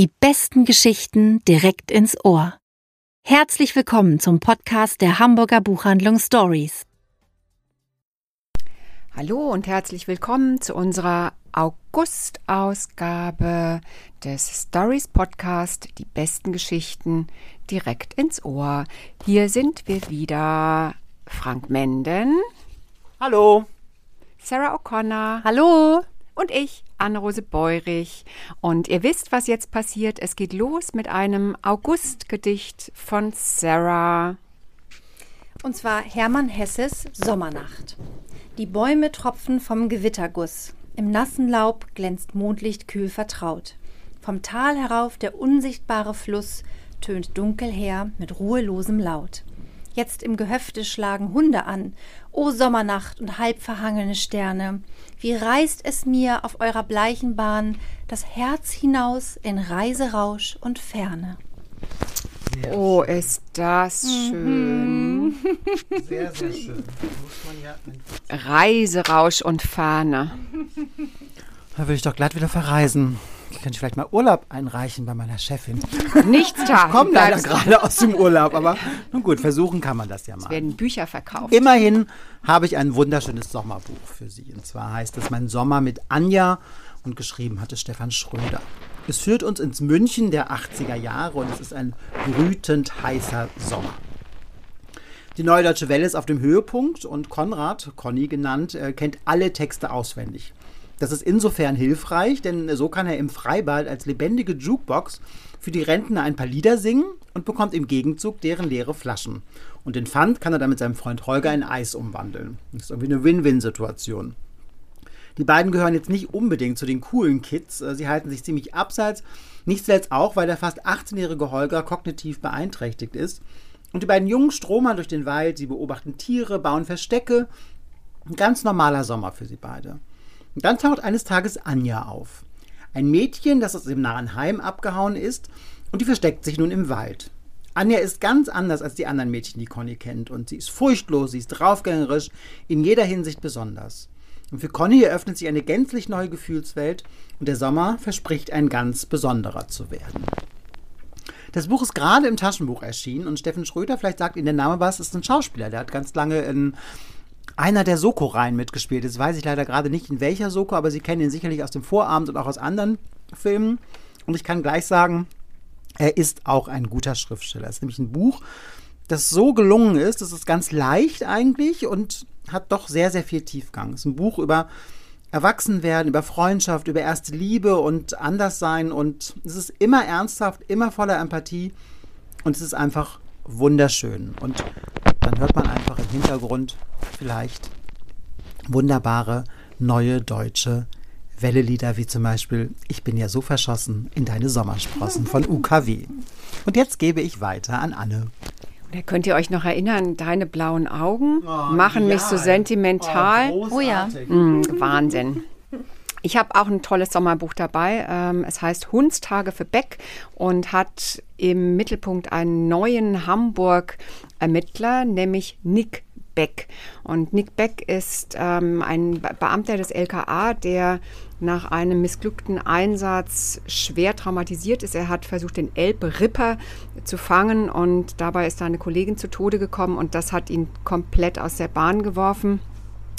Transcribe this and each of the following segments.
Die besten Geschichten direkt ins Ohr. Herzlich willkommen zum Podcast der Hamburger Buchhandlung Stories. Hallo und herzlich willkommen zu unserer August-Ausgabe des Stories Podcast Die besten Geschichten direkt ins Ohr. Hier sind wir wieder Frank Menden. Hallo. Sarah O'Connor. Hallo. Und ich, Anne-Rose Beurich. Und ihr wisst, was jetzt passiert. Es geht los mit einem August-Gedicht von Sarah. Und zwar Hermann Hesses Sommernacht. Die Bäume tropfen vom Gewitterguss. Im nassen Laub glänzt Mondlicht kühl vertraut. Vom Tal herauf der unsichtbare Fluss tönt dunkel her mit ruhelosem Laut. Jetzt im Gehöfte schlagen Hunde an. O Sommernacht und halb verhangene Sterne, wie reißt es mir auf eurer bleichen Bahn das Herz hinaus in Reiserausch und Ferne. Sehr oh, schön. ist das schön. Mhm. Sehr, sehr schön. Reiserausch und Ferne. Da will ich doch glatt wieder verreisen. Ich könnte vielleicht mal Urlaub einreichen bei meiner Chefin. Nichts da. Ich komme leider gerade aus dem Urlaub, aber nun gut, versuchen kann man das ja mal. Es werden Bücher verkauft. Immerhin habe ich ein wunderschönes Sommerbuch für Sie. Und zwar heißt es Mein Sommer mit Anja und geschrieben hatte Stefan Schröder. Es führt uns ins München der 80er Jahre und es ist ein brütend heißer Sommer. Die Neue Deutsche Welle ist auf dem Höhepunkt und Konrad, Conny genannt, äh, kennt alle Texte auswendig. Das ist insofern hilfreich, denn so kann er im Freibad als lebendige Jukebox für die Rentner ein paar Lieder singen und bekommt im Gegenzug deren leere Flaschen. Und den Pfand kann er dann mit seinem Freund Holger in Eis umwandeln. Das ist irgendwie eine Win-Win-Situation. Die beiden gehören jetzt nicht unbedingt zu den coolen Kids. Äh, sie halten sich ziemlich abseits. Nicht zuletzt auch, weil der fast 18-jährige Holger kognitiv beeinträchtigt ist. Und die beiden Jungen stromern durch den Wald, sie beobachten Tiere, bauen Verstecke. Ein ganz normaler Sommer für sie beide. Und dann taucht eines Tages Anja auf. Ein Mädchen, das aus dem nahen Heim abgehauen ist und die versteckt sich nun im Wald. Anja ist ganz anders als die anderen Mädchen, die Conny kennt. Und sie ist furchtlos, sie ist draufgängerisch, in jeder Hinsicht besonders. Und für Conny eröffnet sich eine gänzlich neue Gefühlswelt und der Sommer verspricht ein ganz besonderer zu werden. Das Buch ist gerade im Taschenbuch erschienen und Steffen Schröder, vielleicht sagt Ihnen der Name was, ist ein Schauspieler. Der hat ganz lange in einer der Soko-Reihen mitgespielt. Jetzt weiß ich leider gerade nicht, in welcher Soko, aber Sie kennen ihn sicherlich aus dem Vorabend und auch aus anderen Filmen. Und ich kann gleich sagen, er ist auch ein guter Schriftsteller. Es ist nämlich ein Buch, das so gelungen ist, es ist ganz leicht eigentlich und hat doch sehr, sehr viel Tiefgang. Es ist ein Buch über Erwachsenwerden, über Freundschaft, über erste Liebe und Anderssein und es ist immer ernsthaft, immer voller Empathie und es ist einfach wunderschön. Und dann hört man einfach im Hintergrund vielleicht wunderbare neue deutsche Wellelieder wie zum Beispiel Ich bin ja so verschossen in deine Sommersprossen von UKW. Und jetzt gebe ich weiter an Anne. Da könnt ihr euch noch erinnern, deine blauen Augen oh, machen ja. mich so sentimental. Oh, oh ja. Mm, Wahnsinn. Ich habe auch ein tolles Sommerbuch dabei. Ähm, es heißt Hundstage für Beck und hat im Mittelpunkt einen neuen Hamburg-Ermittler, nämlich Nick Beck. Und Nick Beck ist ähm, ein Beamter des LKA, der nach einem missglückten Einsatz schwer traumatisiert ist. Er hat versucht, den Elbe-Ripper zu fangen und dabei ist eine Kollegin zu Tode gekommen und das hat ihn komplett aus der Bahn geworfen.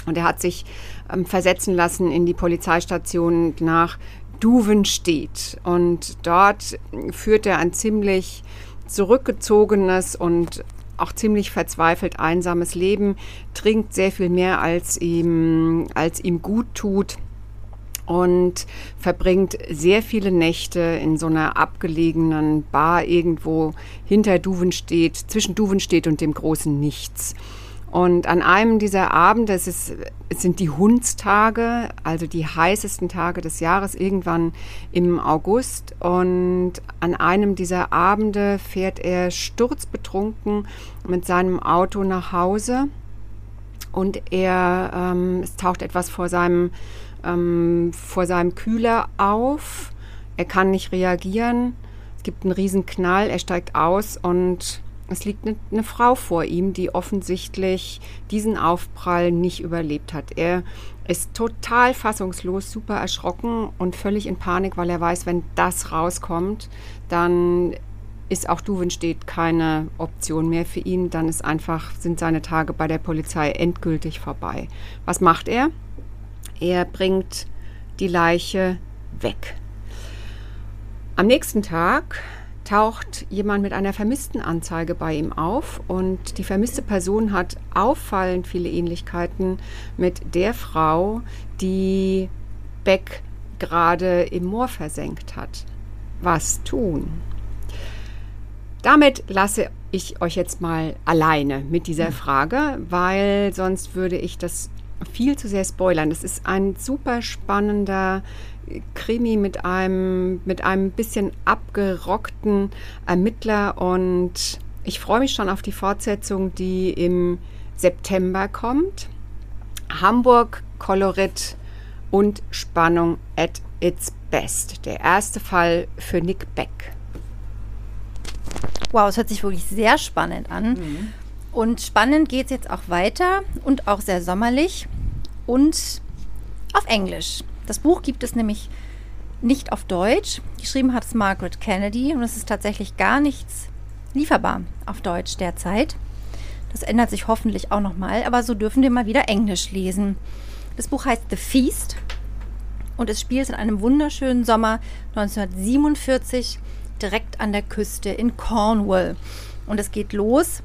Und er hat sich ähm, versetzen lassen in die Polizeistation nach Duvenstedt. Und dort führt er ein ziemlich zurückgezogenes und auch ziemlich verzweifelt einsames Leben, trinkt sehr viel mehr, als ihm, als ihm gut tut und verbringt sehr viele Nächte in so einer abgelegenen Bar irgendwo hinter Duvenstedt, zwischen Duvenstedt und dem großen Nichts. Und an einem dieser Abende, es, ist, es sind die Hundstage, also die heißesten Tage des Jahres, irgendwann im August. Und an einem dieser Abende fährt er sturzbetrunken mit seinem Auto nach Hause. Und er, ähm, es taucht etwas vor seinem, ähm, vor seinem Kühler auf. Er kann nicht reagieren. Es gibt einen riesen Knall. Er steigt aus und es liegt eine, eine Frau vor ihm, die offensichtlich diesen Aufprall nicht überlebt hat. Er ist total fassungslos, super erschrocken und völlig in Panik, weil er weiß, wenn das rauskommt, dann ist auch Duvenstedt keine Option mehr für ihn. Dann ist einfach, sind seine Tage bei der Polizei endgültig vorbei. Was macht er? Er bringt die Leiche weg. Am nächsten Tag taucht jemand mit einer vermissten Anzeige bei ihm auf und die vermisste Person hat auffallend viele Ähnlichkeiten mit der Frau, die Beck gerade im Moor versenkt hat. Was tun? Damit lasse ich euch jetzt mal alleine mit dieser hm. Frage, weil sonst würde ich das viel zu sehr spoilern. Das ist ein super spannender Krimi mit einem, mit einem bisschen abgerockten Ermittler und ich freue mich schon auf die Fortsetzung, die im September kommt. Hamburg, Kolorit und Spannung at its best. Der erste Fall für Nick Beck. Wow, es hört sich wirklich sehr spannend an. Mhm. Und spannend geht es jetzt auch weiter und auch sehr sommerlich und auf Englisch. Das Buch gibt es nämlich nicht auf Deutsch. Geschrieben hat es Margaret Kennedy und es ist tatsächlich gar nichts lieferbar auf Deutsch derzeit. Das ändert sich hoffentlich auch nochmal, aber so dürfen wir mal wieder Englisch lesen. Das Buch heißt The Feast und es spielt in einem wunderschönen Sommer 1947 direkt an der Küste in Cornwall. Und es geht los.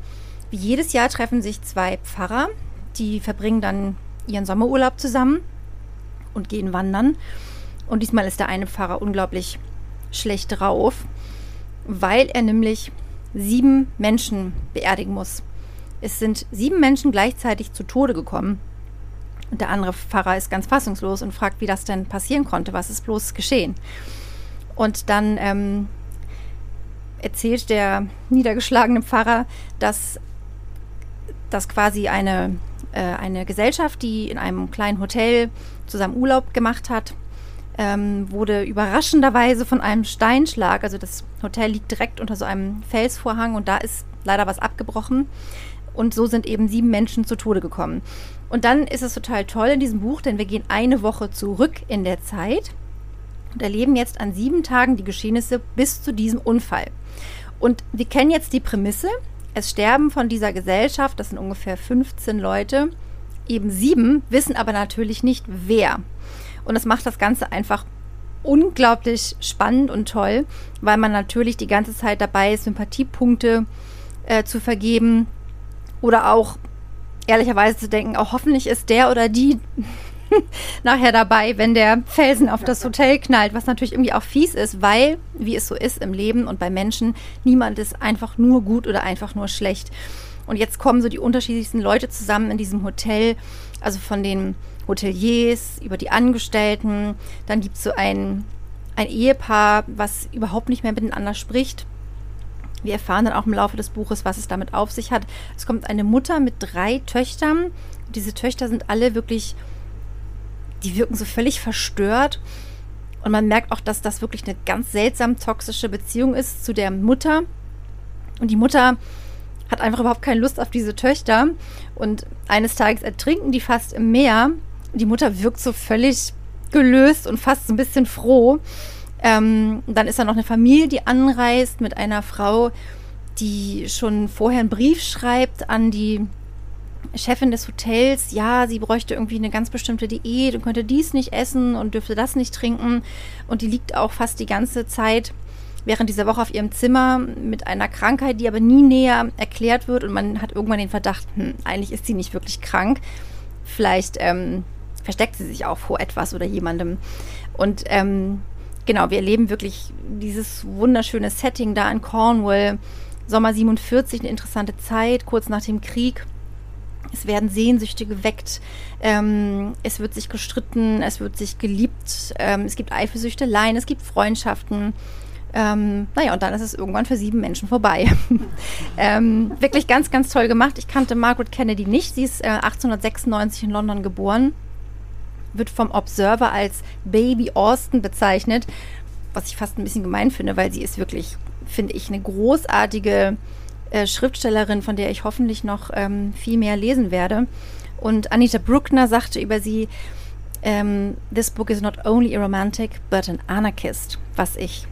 Jedes Jahr treffen sich zwei Pfarrer, die verbringen dann ihren Sommerurlaub zusammen und gehen wandern. Und diesmal ist der eine Pfarrer unglaublich schlecht drauf, weil er nämlich sieben Menschen beerdigen muss. Es sind sieben Menschen gleichzeitig zu Tode gekommen. Und der andere Pfarrer ist ganz fassungslos und fragt, wie das denn passieren konnte, was ist bloß geschehen. Und dann ähm, erzählt der niedergeschlagene Pfarrer, dass das quasi eine, äh, eine Gesellschaft, die in einem kleinen Hotel zusammen Urlaub gemacht hat, ähm, wurde überraschenderweise von einem Steinschlag, also das Hotel liegt direkt unter so einem Felsvorhang und da ist leider was abgebrochen. Und so sind eben sieben Menschen zu Tode gekommen. Und dann ist es total toll in diesem Buch, denn wir gehen eine Woche zurück in der Zeit und erleben jetzt an sieben Tagen die Geschehnisse bis zu diesem Unfall. Und wir kennen jetzt die Prämisse. Es sterben von dieser Gesellschaft, das sind ungefähr 15 Leute, eben sieben, wissen aber natürlich nicht wer. Und das macht das Ganze einfach unglaublich spannend und toll, weil man natürlich die ganze Zeit dabei ist, Sympathiepunkte äh, zu vergeben oder auch ehrlicherweise zu denken, auch hoffentlich ist der oder die nachher dabei, wenn der Felsen auf das Hotel knallt, was natürlich irgendwie auch fies ist, weil, wie es so ist im Leben und bei Menschen, niemand ist einfach nur gut oder einfach nur schlecht. Und jetzt kommen so die unterschiedlichsten Leute zusammen in diesem Hotel, also von den Hoteliers über die Angestellten. Dann gibt es so ein, ein Ehepaar, was überhaupt nicht mehr miteinander spricht. Wir erfahren dann auch im Laufe des Buches, was es damit auf sich hat. Es kommt eine Mutter mit drei Töchtern. Diese Töchter sind alle wirklich die wirken so völlig verstört. Und man merkt auch, dass das wirklich eine ganz seltsam toxische Beziehung ist zu der Mutter. Und die Mutter hat einfach überhaupt keine Lust auf diese Töchter. Und eines Tages ertrinken die fast im Meer. Die Mutter wirkt so völlig gelöst und fast so ein bisschen froh. Ähm, dann ist da noch eine Familie, die anreist mit einer Frau, die schon vorher einen Brief schreibt an die Chefin des Hotels, ja, sie bräuchte irgendwie eine ganz bestimmte Diät und könnte dies nicht essen und dürfte das nicht trinken. Und die liegt auch fast die ganze Zeit während dieser Woche auf ihrem Zimmer mit einer Krankheit, die aber nie näher erklärt wird. Und man hat irgendwann den Verdacht, hm, eigentlich ist sie nicht wirklich krank. Vielleicht ähm, versteckt sie sich auch vor etwas oder jemandem. Und ähm, genau, wir erleben wirklich dieses wunderschöne Setting da in Cornwall. Sommer 47, eine interessante Zeit, kurz nach dem Krieg. Es werden Sehnsüchte geweckt, ähm, es wird sich gestritten, es wird sich geliebt, ähm, es gibt Eifersüchteleien, es gibt Freundschaften. Ähm, naja, und dann ist es irgendwann für sieben Menschen vorbei. ähm, wirklich ganz, ganz toll gemacht. Ich kannte Margaret Kennedy nicht. Sie ist äh, 1896 in London geboren, wird vom Observer als Baby Austin bezeichnet, was ich fast ein bisschen gemein finde, weil sie ist wirklich, finde ich, eine großartige äh, Schriftstellerin, von der ich hoffentlich noch ähm, viel mehr lesen werde. Und Anita Bruckner sagte über sie, ähm, This book is not only a romantic, but an anarchist, was ich,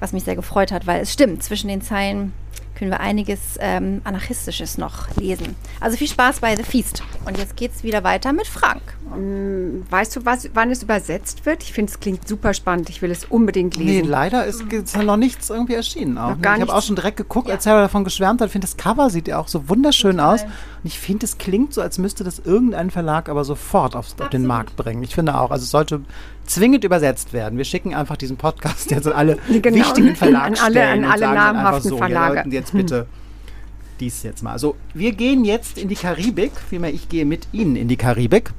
was mich sehr gefreut hat, weil es stimmt, zwischen den Zeilen können wir einiges ähm, Anarchistisches noch lesen. Also viel Spaß bei The Feast. Und jetzt geht es wieder weiter mit Frank. Mm, weißt du, was, wann es übersetzt wird? Ich finde, es klingt super spannend. Ich will es unbedingt lesen. Nee, leider ist, ist noch nichts irgendwie erschienen. Auch. Noch gar ich habe auch schon direkt geguckt, als Sarah davon geschwärmt hat. Ich finde, das Cover sieht ja auch so wunderschön Total. aus. Und ich finde, es klingt so, als müsste das irgendein Verlag aber sofort aufs, auf den Markt bringen. Ich finde auch, also es sollte zwingend übersetzt werden. Wir schicken einfach diesen Podcast jetzt an alle Genau. wichtigen An Verlagsstellen alle- an und alle sagen dann einfach namhaften so, Verlage. Wir sollten jetzt bitte dies jetzt mal. Also wir gehen jetzt in die Karibik, vielmehr ich gehe mit Ihnen in die Karibik.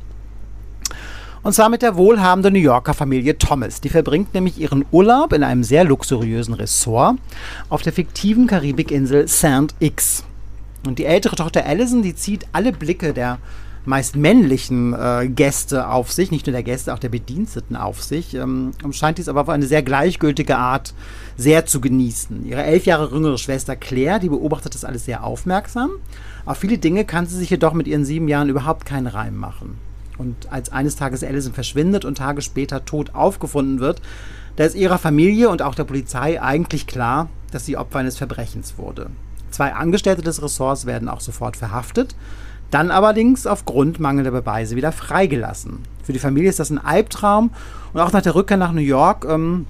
Und zwar mit der wohlhabenden New Yorker Familie Thomas. Die verbringt nämlich ihren Urlaub in einem sehr luxuriösen Ressort auf der fiktiven Karibikinsel St. X. Und die ältere Tochter Allison, die zieht alle Blicke der meist männlichen äh, Gäste auf sich, nicht nur der Gäste, auch der Bediensteten auf sich, ähm, scheint dies aber auf eine sehr gleichgültige Art sehr zu genießen. Ihre elf Jahre jüngere Schwester Claire, die beobachtet das alles sehr aufmerksam. Auf viele Dinge kann sie sich jedoch mit ihren sieben Jahren überhaupt keinen Reim machen. Und als eines Tages Allison verschwindet und Tage später tot aufgefunden wird, da ist ihrer Familie und auch der Polizei eigentlich klar, dass sie Opfer eines Verbrechens wurde. Zwei Angestellte des Ressorts werden auch sofort verhaftet, dann allerdings aufgrund mangelnder Beweise wieder freigelassen. Für die Familie ist das ein Albtraum und auch nach der Rückkehr nach New York ähm,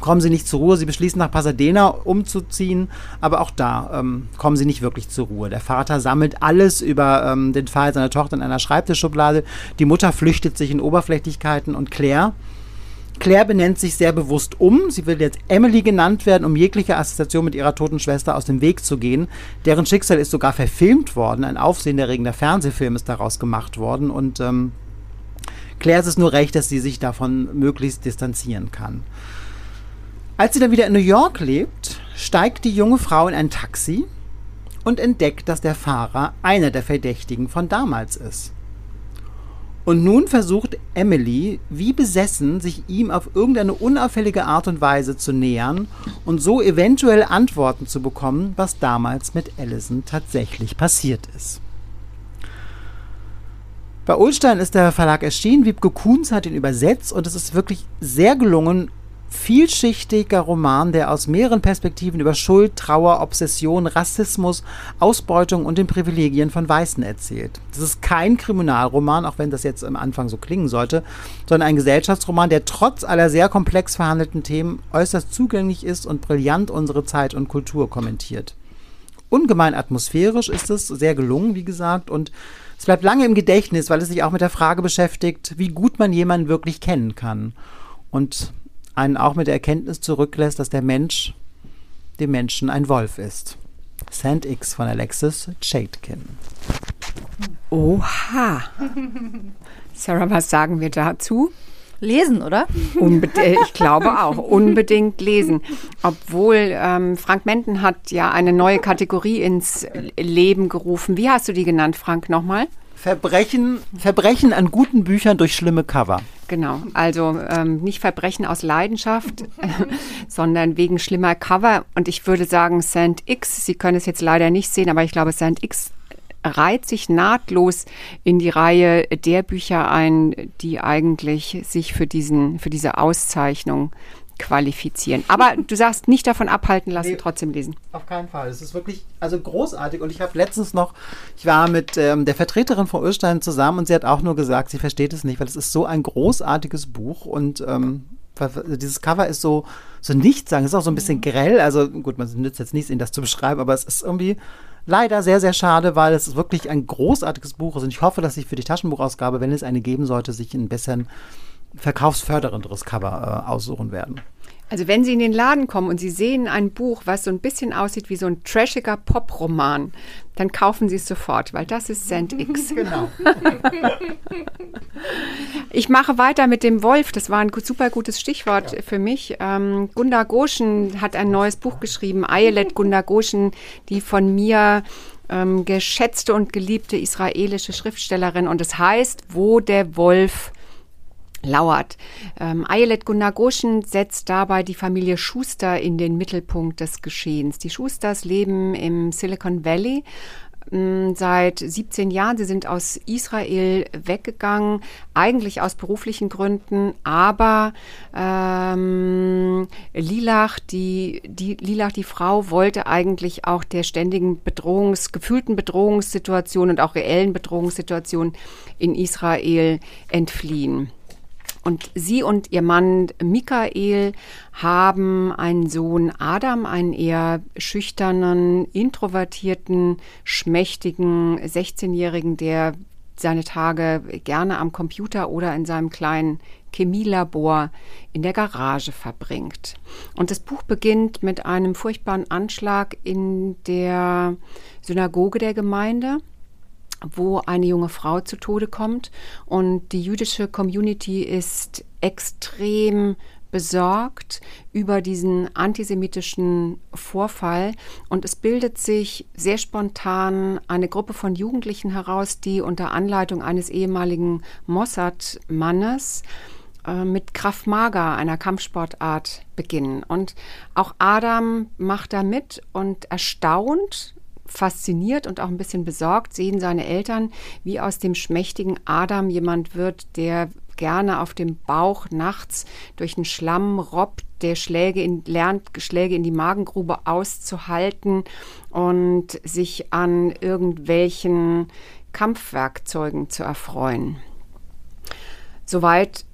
kommen sie nicht zur Ruhe. Sie beschließen nach Pasadena umzuziehen, aber auch da ähm, kommen sie nicht wirklich zur Ruhe. Der Vater sammelt alles über ähm, den Fall seiner Tochter in einer Schreibtischschublade. Die Mutter flüchtet sich in Oberflächlichkeiten und Claire Claire benennt sich sehr bewusst um. Sie will jetzt Emily genannt werden, um jegliche Assoziation mit ihrer toten Schwester aus dem Weg zu gehen. Deren Schicksal ist sogar verfilmt worden. Ein aufsehenerregender Fernsehfilm ist daraus gemacht worden. Und ähm, Claire ist es nur recht, dass sie sich davon möglichst distanzieren kann. Als sie dann wieder in New York lebt, steigt die junge Frau in ein Taxi und entdeckt, dass der Fahrer einer der Verdächtigen von damals ist. Und nun versucht Emily, wie besessen, sich ihm auf irgendeine unauffällige Art und Weise zu nähern und so eventuell Antworten zu bekommen, was damals mit Allison tatsächlich passiert ist. Bei Ulstein ist der Verlag erschienen, Wiebke Kuhns hat ihn übersetzt und es ist wirklich sehr gelungen, vielschichtiger Roman, der aus mehreren Perspektiven über Schuld, Trauer, Obsession, Rassismus, Ausbeutung und den Privilegien von Weißen erzählt. Das ist kein Kriminalroman, auch wenn das jetzt am Anfang so klingen sollte, sondern ein Gesellschaftsroman, der trotz aller sehr komplex verhandelten Themen äußerst zugänglich ist und brillant unsere Zeit und Kultur kommentiert. Ungemein atmosphärisch ist es, sehr gelungen, wie gesagt, und es bleibt lange im Gedächtnis, weil es sich auch mit der Frage beschäftigt, wie gut man jemanden wirklich kennen kann. Und einen auch mit der Erkenntnis zurücklässt, dass der Mensch dem Menschen ein Wolf ist. Sand X von Alexis Chatkin. Oha. Sarah, was sagen wir dazu? Lesen, oder? Unbed äh, ich glaube auch, unbedingt lesen. Obwohl ähm, Frank Menden hat ja eine neue Kategorie ins Leben gerufen. Wie hast du die genannt, Frank, nochmal? Verbrechen, Verbrechen an guten Büchern durch schlimme Cover. Genau, also ähm, nicht Verbrechen aus Leidenschaft, sondern wegen schlimmer Cover. Und ich würde sagen, Sand X, Sie können es jetzt leider nicht sehen, aber ich glaube, Sand X reiht sich nahtlos in die Reihe der Bücher ein, die eigentlich sich für, diesen, für diese Auszeichnung qualifizieren. Aber du sagst, nicht davon abhalten lassen, Nee. trotzdem lesen. Auf keinen Fall. Es ist wirklich also großartig. Und ich habe letztens noch, ich war mit ähm, der Vertreterin von Ulstein zusammen und sie hat auch nur gesagt, sie versteht es nicht, weil es ist so ein großartiges Buch und ähm, weil dieses Cover ist so, so nichts sagen. Es ist auch so ein bisschen grell. Also gut, man nützt jetzt nichts, Ihnen das zu beschreiben, aber es ist irgendwie leider sehr, sehr schade, weil es wirklich ein großartiges Buch ist. Und ich hoffe, dass sich für die Taschenbuchausgabe, wenn es eine geben sollte, sich ein bisschen verkaufsfördernderes Cover äh, aussuchen werden. Also wenn Sie in den Laden kommen und Sie sehen ein Buch, was so ein bisschen aussieht wie so ein trashiger Poproman, dann kaufen Sie es sofort, weil das ist Sand X. Genau. Ich mache weiter mit dem Wolf. Das war ein super gutes Stichwort für mich. Ähm, Gunda Goshen hat ein neues Buch geschrieben, Ayelet Gunda Goshen, die von mir ähm, geschätzte und geliebte israelische Schriftstellerin. Und es heißt, wo der Wolf lauert. Ähm, Ayelet Gunnagoschen setzt dabei die Familie Schuster in den Mittelpunkt des Geschehens. Die Schusters leben im Silicon Valley mm, seit 17 Jahren. Sie sind aus Israel weggegangen, eigentlich aus beruflichen Gründen, aber ähm, Lilach, die, die, Lilach, die Frau, wollte eigentlich auch der ständigen Bedrohungs, gefühlten Bedrohungssituation und auch reellen Bedrohungssituation in Israel entfliehen. Und sie und ihr Mann Michael haben einen Sohn Adam, einen eher schüchternen, introvertierten, schmächtigen 16-Jährigen, der seine Tage gerne am Computer oder in seinem kleinen Chemielabor in der Garage verbringt. Und das Buch beginnt mit einem furchtbaren Anschlag in der Synagoge der Gemeinde wo eine junge Frau zu Tode kommt. Und die jüdische Community ist extrem besorgt über diesen antisemitischen Vorfall und es bildet sich sehr spontan eine Gruppe von Jugendlichen heraus, die unter Anleitung eines ehemaligen Mossad-Mannes äh, mit Kraft Maga, einer Kampfsportart, beginnen. Und auch Adam macht da mit und erstaunt fasziniert und auch ein bisschen besorgt sehen seine Eltern, wie aus dem schmächtigen Adam jemand wird, der gerne auf dem Bauch nachts durch den Schlamm robbt, der Schläge in, lernt, Schläge in die Magengrube auszuhalten und sich an irgendwelchen Kampfwerkzeugen zu erfreuen. Soweit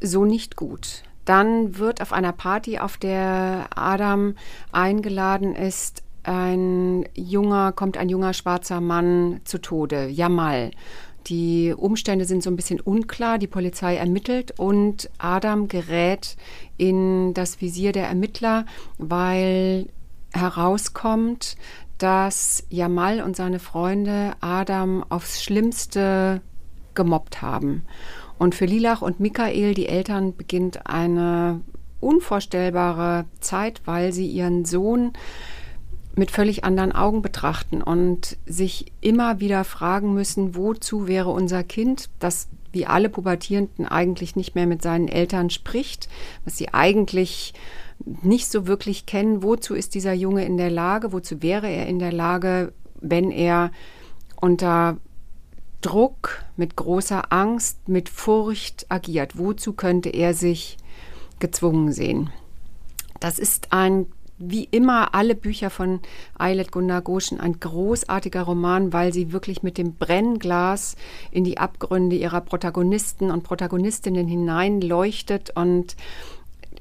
so nicht gut. Dann wird auf einer Party, auf der Adam eingeladen ist, ein junger, kommt ein junger schwarzer Mann zu Tode, Jamal. Die Umstände sind so ein bisschen unklar. Die Polizei ermittelt und Adam gerät in das Visier der Ermittler, weil herauskommt, dass Jamal und seine Freunde Adam aufs Schlimmste gemobbt haben. Und für Lilach und Michael, die Eltern, beginnt eine unvorstellbare Zeit, weil sie ihren Sohn mit völlig anderen Augen betrachten und sich immer wieder fragen müssen, wozu wäre unser Kind, das wie alle Pubertierenden eigentlich nicht mehr mit seinen Eltern spricht, was sie eigentlich nicht so wirklich kennen, wozu ist dieser Junge in der Lage, wozu wäre er in der Lage, wenn er unter Druck, mit großer Angst, mit Furcht agiert, wozu könnte er sich gezwungen sehen. Das ist ein wie immer alle Bücher von Eilert Gunnar Goschen ein großartiger Roman, weil sie wirklich mit dem Brennglas in die Abgründe ihrer Protagonisten und Protagonistinnen hineinleuchtet und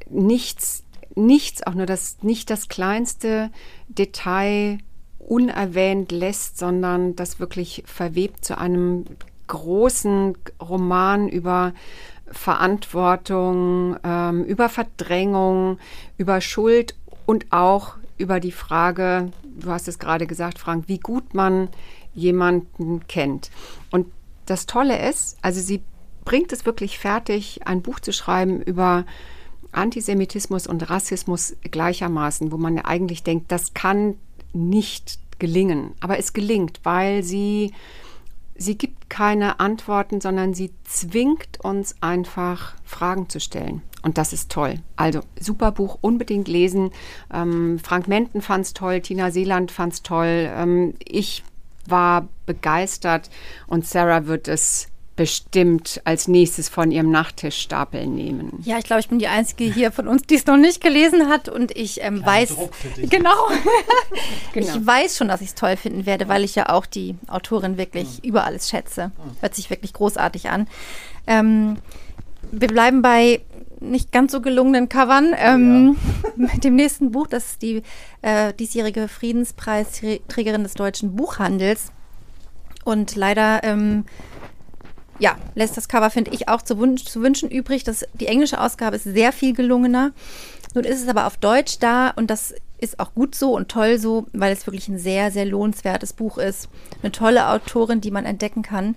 nichts, nichts, auch nur das, nicht das kleinste Detail unerwähnt lässt, sondern das wirklich verwebt zu einem großen Roman über Verantwortung, ähm, über Verdrängung, über Schuld und auch über die Frage, du hast es gerade gesagt, Frank, wie gut man jemanden kennt. Und das Tolle ist, also sie bringt es wirklich fertig, ein Buch zu schreiben über Antisemitismus und Rassismus gleichermaßen, wo man ja eigentlich denkt, das kann nicht gelingen. Aber es gelingt, weil sie sie gibt keine Antworten, sondern sie zwingt uns einfach Fragen zu stellen. Und das ist toll. Also super Buch, unbedingt lesen. Ähm, Frank Menten fand es toll, Tina Seeland fand es toll. Ähm, ich war begeistert und Sarah wird es bestimmt als nächstes von ihrem Nachttischstapel nehmen. Ja, ich glaube, ich bin die Einzige hier von uns, die es noch nicht gelesen hat und ich ähm, weiß, genau, genau, ich weiß schon, dass ich es toll finden werde, weil ich ja auch die Autorin wirklich mhm. über alles schätze. Hört sich wirklich großartig an. Ähm, wir bleiben bei nicht ganz so gelungenen Covern. Ähm, ja. Mit dem nächsten Buch, das ist die äh, diesjährige Friedenspreisträgerin des deutschen Buchhandels. Und leider ähm, ja, lässt das Cover, finde ich, auch zu, wünsch, zu wünschen übrig. Das, die englische Ausgabe ist sehr viel gelungener. Nun ist es aber auf Deutsch da und das ist auch gut so und toll so, weil es wirklich ein sehr, sehr lohnenswertes Buch ist. Eine tolle Autorin, die man entdecken kann.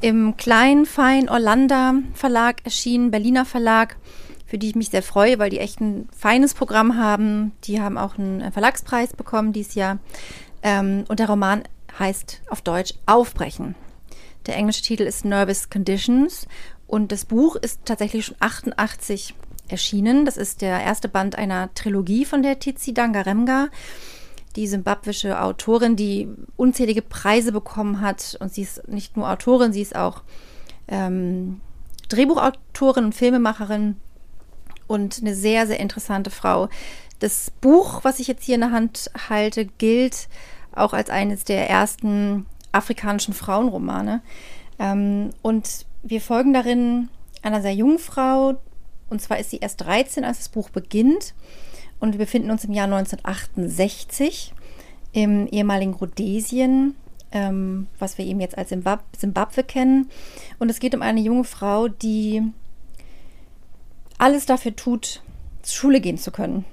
Im kleinen, fein Orlando Verlag erschienen, Berliner Verlag, für die ich mich sehr freue, weil die echt ein feines Programm haben. Die haben auch einen Verlagspreis bekommen dieses Jahr. Ähm, und der Roman heißt auf Deutsch Aufbrechen. Der englische Titel ist Nervous Conditions Und das Buch ist tatsächlich schon 88 erschienen. Das ist der erste Band einer Trilogie von der Tizi Dangaremga, die simbabwische Autorin, die unzählige Preise bekommen hat. Und sie ist nicht nur Autorin, sie ist auch ähm, Drehbuchautorin und Filmemacherin und eine sehr, sehr interessante Frau. Das Buch, was ich jetzt hier in der Hand halte, gilt auch als eines der ersten afrikanischen Frauenromane. Ähm, und wir folgen darin einer sehr jungen Frau, und zwar ist sie erst 13, als das Buch beginnt. Und wir befinden uns im Jahr 1968 im ehemaligen Rhodesien, ähm, was wir eben jetzt als Zimbabwe kennen. Und es geht um eine junge Frau, die alles dafür tut, zur Schule gehen zu können.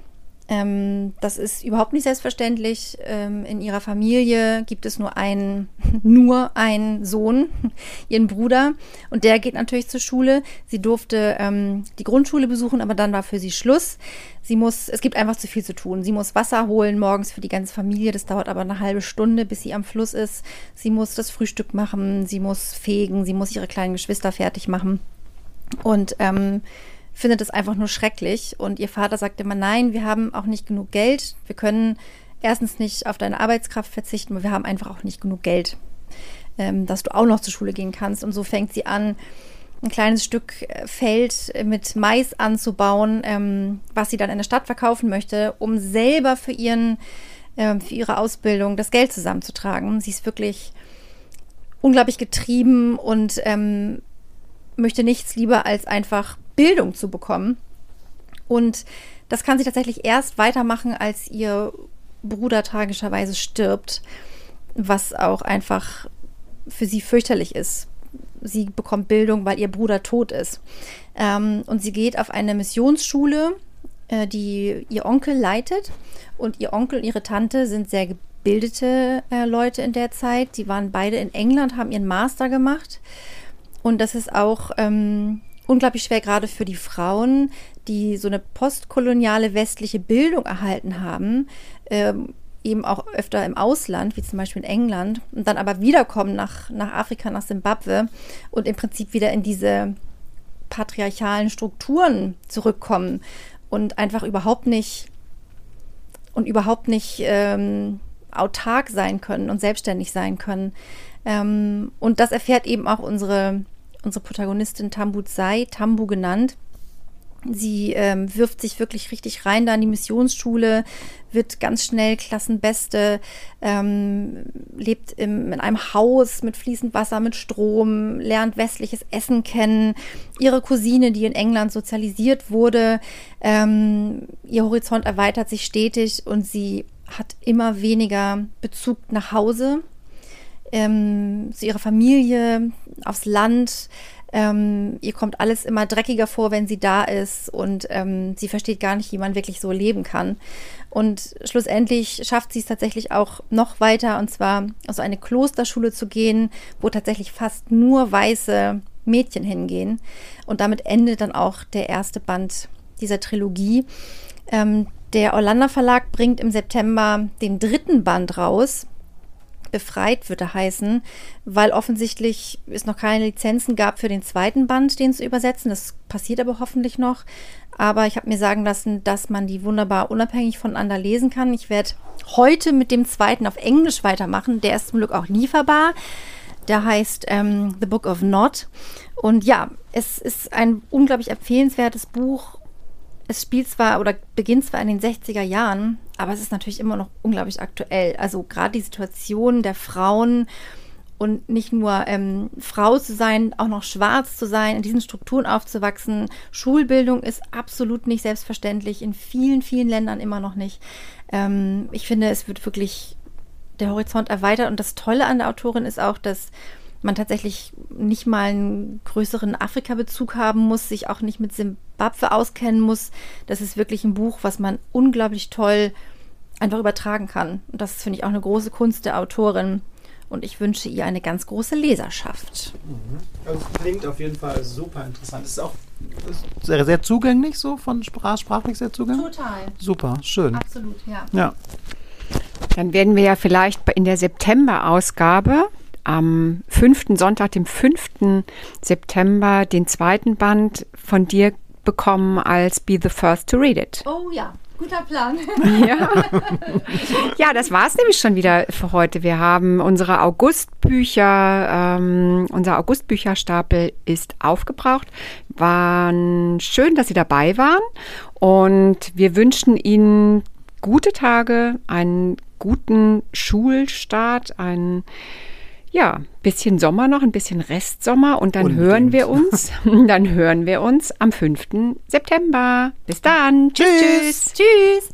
Ähm, das ist überhaupt nicht selbstverständlich. Ähm, in ihrer Familie gibt es nur einen, nur einen Sohn, ihren Bruder, und der geht natürlich zur Schule. Sie durfte ähm, die Grundschule besuchen, aber dann war für sie Schluss. Sie muss, es gibt einfach zu viel zu tun. Sie muss Wasser holen morgens für die ganze Familie. Das dauert aber eine halbe Stunde, bis sie am Fluss ist. Sie muss das Frühstück machen. Sie muss fegen. Sie muss ihre kleinen Geschwister fertig machen. Und ähm, findet es einfach nur schrecklich. Und ihr Vater sagt immer, nein, wir haben auch nicht genug Geld. Wir können erstens nicht auf deine Arbeitskraft verzichten, aber wir haben einfach auch nicht genug Geld, ähm, dass du auch noch zur Schule gehen kannst. Und so fängt sie an, ein kleines Stück äh, Feld mit Mais anzubauen, ähm, was sie dann in der Stadt verkaufen möchte, um selber für ihren ähm, für ihre Ausbildung das Geld zusammenzutragen. Sie ist wirklich unglaublich getrieben und ähm, möchte nichts lieber als einfach Bildung zu bekommen. Und das kann sie tatsächlich erst weitermachen, als ihr Bruder tragischerweise stirbt, was auch einfach für sie fürchterlich ist. Sie bekommt Bildung, weil ihr Bruder tot ist. Ähm, und sie geht auf eine Missionsschule, äh, die ihr Onkel leitet. Und ihr Onkel und ihre Tante sind sehr gebildete äh, Leute in der Zeit. Die waren beide in England, haben ihren Master gemacht. Und das ist auch ähm, unglaublich schwer, gerade für die Frauen, die so eine postkoloniale westliche Bildung erhalten haben, ähm, eben auch öfter im Ausland, wie zum Beispiel in England, und dann aber wiederkommen nach, nach Afrika, nach Simbabwe und im Prinzip wieder in diese patriarchalen Strukturen zurückkommen und einfach überhaupt nicht und überhaupt nicht ähm, autark sein können und selbstständig sein können. Ähm, und das erfährt eben auch unsere unsere Protagonistin Tambu Sai, Tambu genannt. Sie ähm, wirft sich wirklich richtig rein da in die Missionsschule, wird ganz schnell Klassenbeste, ähm, lebt im, in einem Haus mit fließend Wasser, mit Strom, lernt westliches Essen kennen. Ihre Cousine, die in England sozialisiert wurde, ähm, ihr Horizont erweitert sich stetig und sie hat immer weniger Bezug nach Hause ähm, zu ihrer Familie, aufs Land. Ähm, ihr kommt alles immer dreckiger vor, wenn sie da ist und ähm, sie versteht gar nicht, wie man wirklich so leben kann. Und schlussendlich schafft sie es tatsächlich auch noch weiter und zwar aus eine Klosterschule zu gehen, wo tatsächlich fast nur weiße Mädchen hingehen. Und damit endet dann auch der erste Band dieser Trilogie. Ähm, der Orlando Verlag bringt im September den dritten Band raus befreit, würde heißen, weil offensichtlich es noch keine Lizenzen gab für den zweiten Band, den zu übersetzen. Das passiert aber hoffentlich noch. Aber ich habe mir sagen lassen, dass man die wunderbar unabhängig voneinander lesen kann. Ich werde heute mit dem zweiten auf Englisch weitermachen. Der ist zum Glück auch lieferbar. Der heißt ähm, The Book of Not. Und ja, es ist ein unglaublich empfehlenswertes Buch es spielt zwar oder beginnt zwar in den 60er Jahren, aber es ist natürlich immer noch unglaublich aktuell. Also gerade die Situation der Frauen und nicht nur ähm, Frau zu sein, auch noch schwarz zu sein, in diesen Strukturen aufzuwachsen. Schulbildung ist absolut nicht selbstverständlich, in vielen, vielen Ländern immer noch nicht. Ähm, ich finde, es wird wirklich der Horizont erweitert und das Tolle an der Autorin ist auch, dass man tatsächlich nicht mal einen größeren Afrika-Bezug haben muss, sich auch nicht mit Simbabwe auskennen muss. Das ist wirklich ein Buch, was man unglaublich toll einfach übertragen kann. Und das finde ich auch eine große Kunst der Autorin. Und ich wünsche ihr eine ganz große Leserschaft. Mhm. Also klingt auf jeden Fall super interessant. Ist auch sehr, sehr zugänglich, so von Sprach, sprachlich sehr zugänglich? Total. Super, schön. Absolut, ja. Ja. Dann werden wir ja vielleicht in der September-Ausgabe am fünften Sonntag, dem 5. September, den zweiten Band von dir bekommen als Be the First to Read It. Oh ja, guter Plan. Ja, ja das war es nämlich schon wieder für heute. Wir haben unsere Augustbücher, ähm, unser Augustbücherstapel ist aufgebraucht. Waren schön, dass Sie dabei waren und wir wünschen Ihnen gute Tage, einen guten Schulstart, ein ja, bisschen Sommer noch, ein bisschen Restsommer und dann Unbedingt. hören wir uns, dann hören wir uns am 5. September. Bis dann. tschüss. tschüss. Tschüss.